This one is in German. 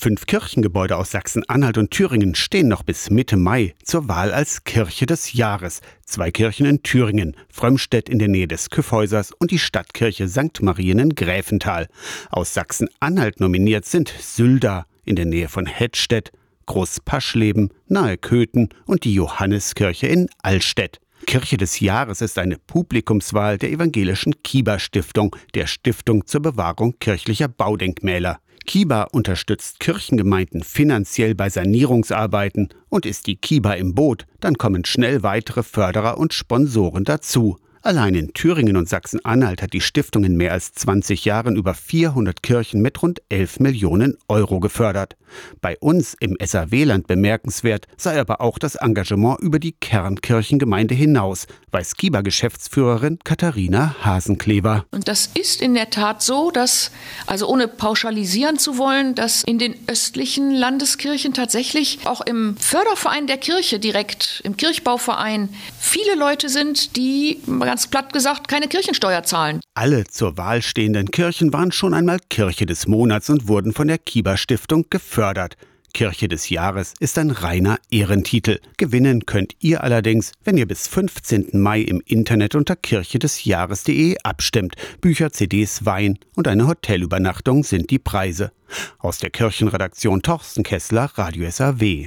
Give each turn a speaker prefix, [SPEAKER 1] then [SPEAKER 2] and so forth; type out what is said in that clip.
[SPEAKER 1] Fünf Kirchengebäude aus Sachsen-Anhalt und Thüringen stehen noch bis Mitte Mai zur Wahl als Kirche des Jahres. Zwei Kirchen in Thüringen, Frömmstedt in der Nähe des Küffhäusers und die Stadtkirche St. Marien in Gräfenthal. Aus Sachsen-Anhalt nominiert sind Sylda in der Nähe von Hettstedt, Großpaschleben nahe Köthen und die Johanneskirche in Allstedt. Kirche des Jahres ist eine Publikumswahl der evangelischen Kieber Stiftung, der Stiftung zur Bewahrung kirchlicher Baudenkmäler. Kiba unterstützt Kirchengemeinden finanziell bei Sanierungsarbeiten und ist die Kiba im Boot, dann kommen schnell weitere Förderer und Sponsoren dazu. Allein in Thüringen und Sachsen-Anhalt hat die Stiftung in mehr als 20 Jahren über 400 Kirchen mit rund 11 Millionen Euro gefördert. Bei uns im SAW-Land bemerkenswert sei aber auch das Engagement über die Kernkirchengemeinde hinaus, weiß Kiba-Geschäftsführerin Katharina Hasenkleber.
[SPEAKER 2] Und das ist in der Tat so, dass, also ohne pauschalisieren zu wollen, dass in den östlichen Landeskirchen tatsächlich auch im Förderverein der Kirche direkt, im Kirchbauverein, viele Leute sind, die ganz platt gesagt keine Kirchensteuer zahlen.
[SPEAKER 1] Alle zur Wahl stehenden Kirchen waren schon einmal Kirche des Monats und wurden von der Kiba Stiftung gefördert. Kirche des Jahres ist ein reiner Ehrentitel. Gewinnen könnt ihr allerdings, wenn ihr bis 15. Mai im Internet unter kirchedesjahres.de abstimmt. Bücher, CDs, Wein und eine Hotelübernachtung sind die Preise. Aus der Kirchenredaktion Torsten Kessler, Radio SAW.